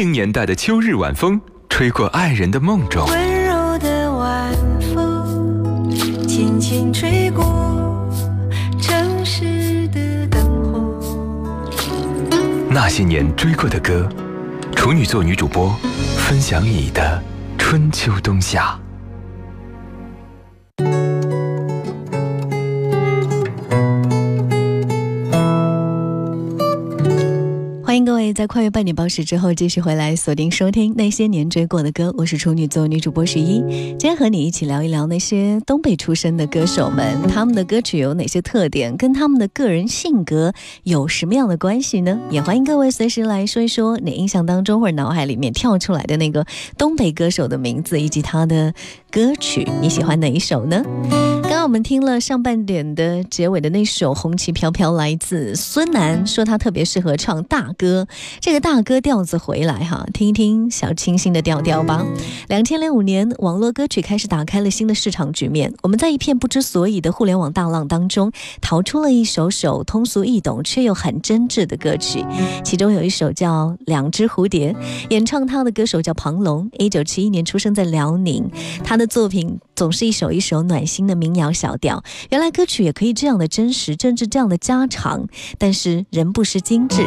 零年代的秋日晚风，吹过爱人的梦中。温柔的晚风，轻轻吹过城市的灯火。那些年追过的歌，处女座女主播分享你的春秋冬夏。在跨越半点报时之后继续回来锁定收听那些年追过的歌，我是处女座女主播十一，今天和你一起聊一聊那些东北出身的歌手们，他们的歌曲有哪些特点，跟他们的个人性格有什么样的关系呢？也欢迎各位随时来说一说你印象当中或者脑海里面跳出来的那个东北歌手的名字以及他的歌曲，你喜欢哪一首呢？刚我们听了上半点的结尾的那首《红旗飘飘》，来自孙楠，说他特别适合唱大歌。这个大歌调子回来哈，听一听小清新的调调吧。两千零五年，网络歌曲开始打开了新的市场局面。我们在一片不知所以的互联网大浪当中，逃出了一首首通俗易懂却又很真挚的歌曲。其中有一首叫《两只蝴蝶》，演唱他的歌手叫庞龙，一九七一年出生在辽宁。他的作品总是一首一首暖心的民谣小调。原来歌曲也可以这样的真实，甚至这样的家常，但是人不失精致。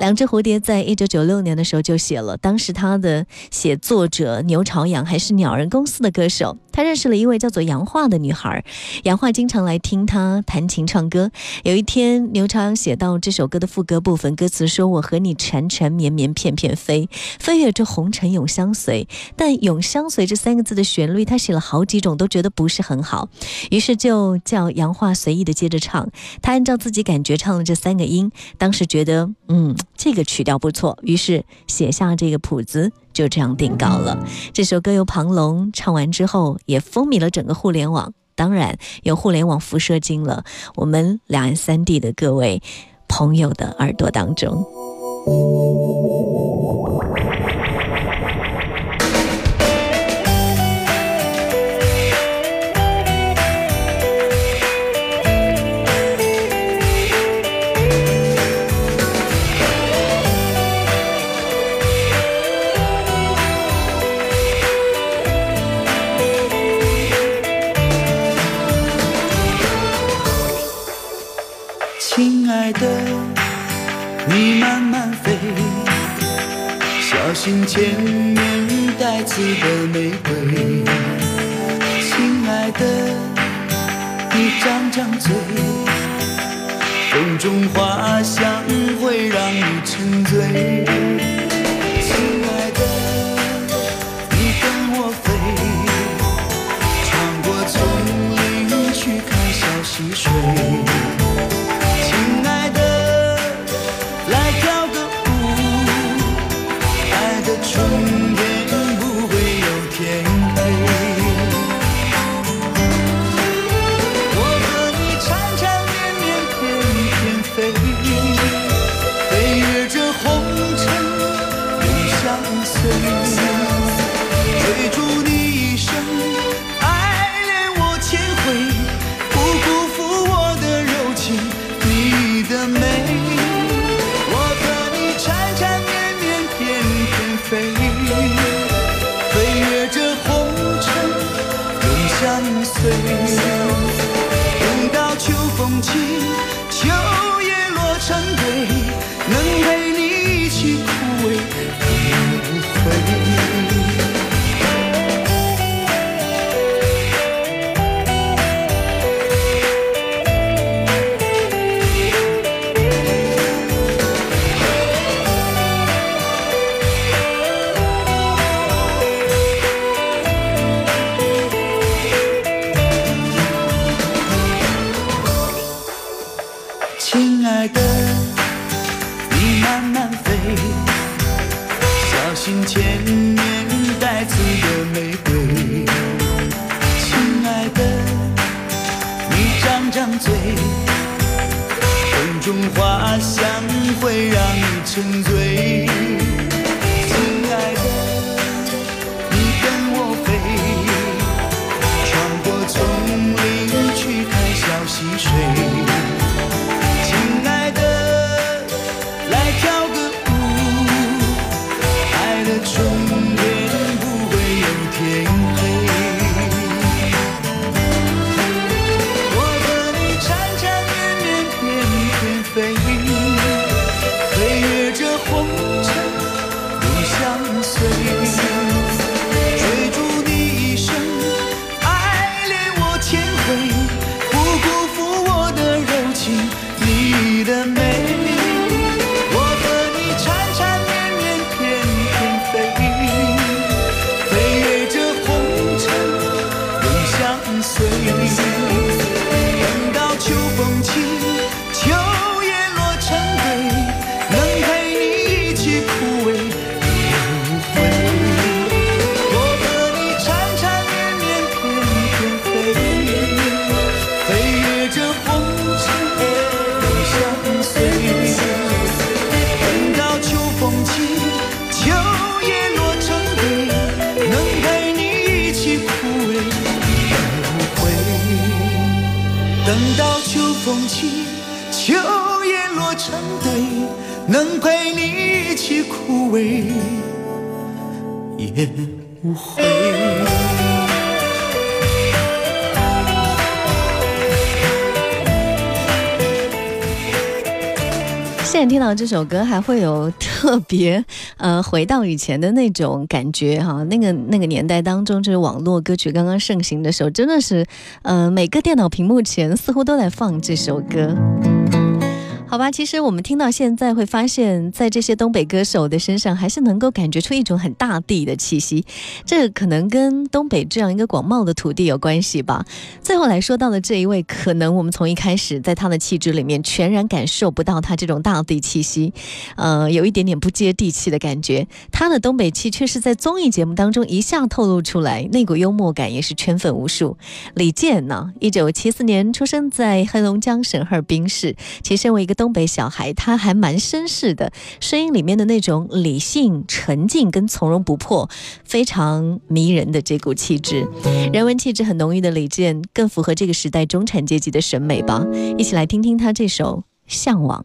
两只蝴蝶在一九九六年的时候就写了，当时他的写作者牛朝阳还是鸟人公司的歌手，他认识了一位叫做杨化的女孩，杨化经常来听他弹琴唱歌。有一天，牛朝阳写到这首歌的副歌部分，歌词说：“我和你缠缠绵绵片片飞，飞越这红尘永相随。”但“永相随”这三个字的旋律，他写了好几种，都觉得不是很好，于是就叫杨化随意的接着唱。他按照自己感觉唱了这三个音，当时觉得，嗯，这个曲调不错，于是写下这个谱子，就这样定稿了。这首歌由庞龙唱完之后，也风靡了整个互联网，当然有互联网辐射进了我们两岸三地的各位朋友的耳朵当中。风慢慢飞，小心前面带刺的玫瑰。亲爱的，你张张嘴，风中花香会让你沉醉。秋叶落成堆，能陪你一起枯萎也无悔。现在听到这首歌，还会有特别呃回到以前的那种感觉哈。那个那个年代当中，就是网络歌曲刚刚盛行的时候，真的是呃每个电脑屏幕前似乎都在放这首歌。好吧，其实我们听到现在会发现，在这些东北歌手的身上，还是能够感觉出一种很大地的气息。这可能跟东北这样一个广袤的土地有关系吧。最后来说到的这一位，可能我们从一开始在他的气质里面全然感受不到他这种大地气息，呃，有一点点不接地气的感觉。他的东北气却是在综艺节目当中一下透露出来，那股幽默感也是圈粉无数。李健呢，一九七四年出生在黑龙江省哈尔滨市，其身为一个东北小孩，他还蛮绅士的，声音里面的那种理性、沉静跟从容不迫，非常迷人的这股气质。人文气质很浓郁的李健，更符合这个时代中产阶级的审美吧。一起来听听他这首《向往》。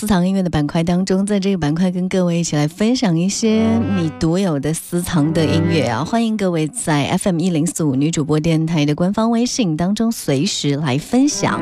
私藏音乐的板块当中，在这个板块跟各位一起来分享一些你独有的私藏的音乐啊！欢迎各位在 FM 一零四五女主播电台的官方微信当中随时来分享。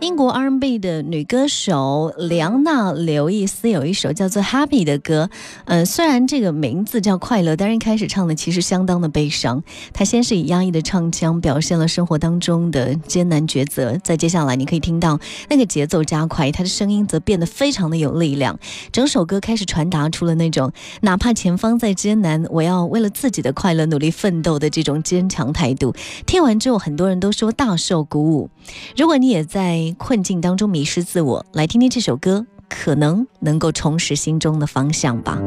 英国 R&B 的女歌手梁娜·刘易斯有一首叫做《Happy》的歌，嗯，虽然这个名字叫快乐，但是一开始唱的其实相当的悲伤。她先是以压抑的唱腔表现了生活当中的艰难抉择，在接下来你可以听到那个节奏加快，她的声音则变得非常的有力量。整首歌开始传达出了那种哪怕前方再艰难，我要为了自己的快乐努力奋斗的这种坚强态度。听完之后，很多人都说大受鼓舞。如果你也在。困境当中迷失自我来听听这首歌可能能够重拾心中的方向吧。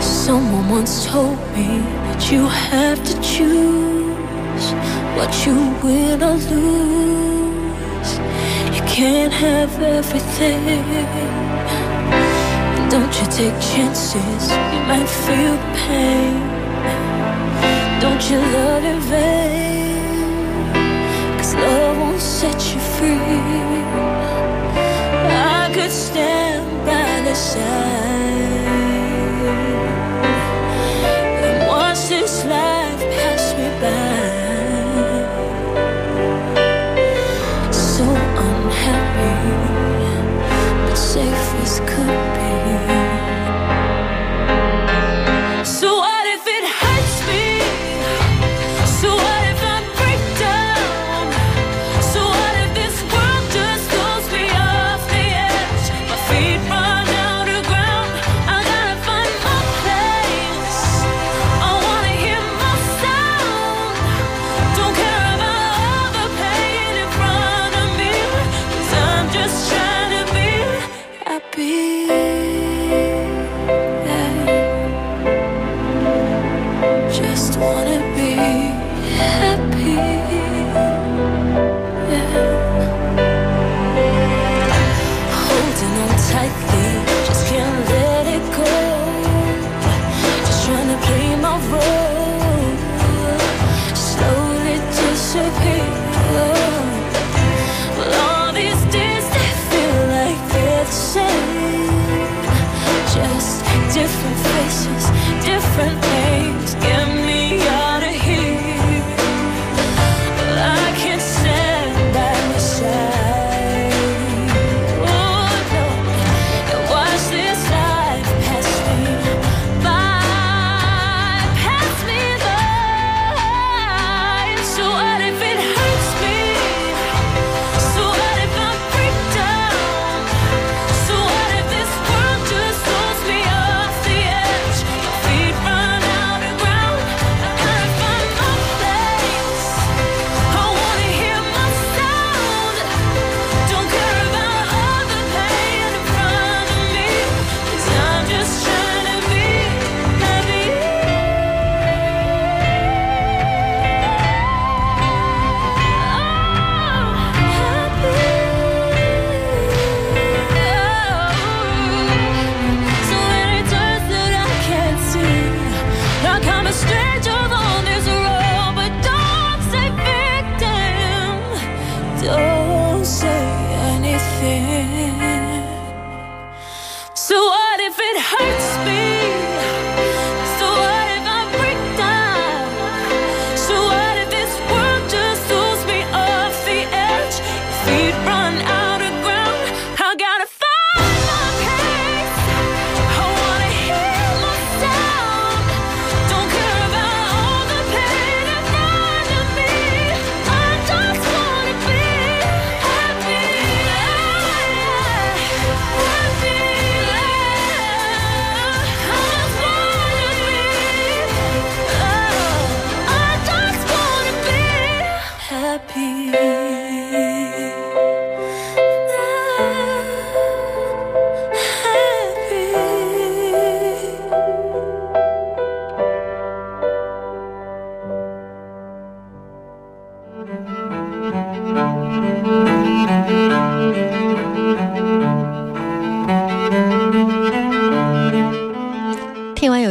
Someone once told me that you have to choose what you will not lose. You can't have everything. Don't you take chances, you might feel pain. Don't you love in vain, cause love won't set you free. I could stand by the side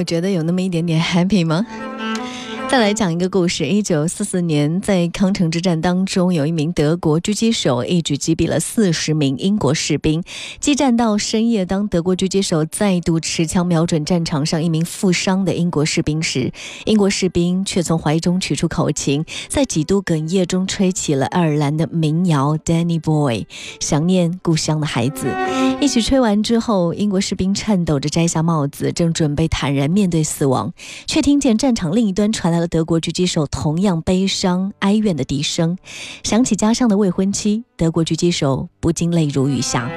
我觉得有那么一点点 happy 吗？再来讲一个故事。一九四四年，在康城之战当中，有一名德国狙击手一举击毙了四十名英国士兵。激战到深夜，当德国狙击手再度持枪瞄准战场上一名负伤的英国士兵时，英国士兵却从怀中取出口琴，在几度哽咽中吹起了爱尔兰的民谣《Danny Boy》，想念故乡的孩子。一曲吹完之后，英国士兵颤抖着摘下帽子，正准备坦然面对死亡，却听见战场另一端传来。和德国狙击手同样悲伤哀怨的笛声，想起家乡的未婚妻，德国狙击手不禁泪如雨下。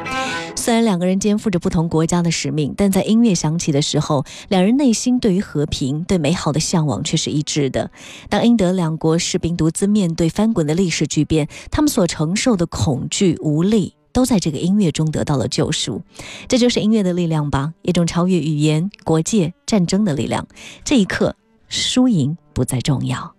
虽然两个人肩负着不同国家的使命，但在音乐响起的时候，两人内心对于和平、对美好的向往却是一致的。当英德两国士兵独自面对翻滚的历史巨变，他们所承受的恐惧、无力，都在这个音乐中得到了救赎。这就是音乐的力量吧，一种超越语言、国界、战争的力量。这一刻。输赢不再重要。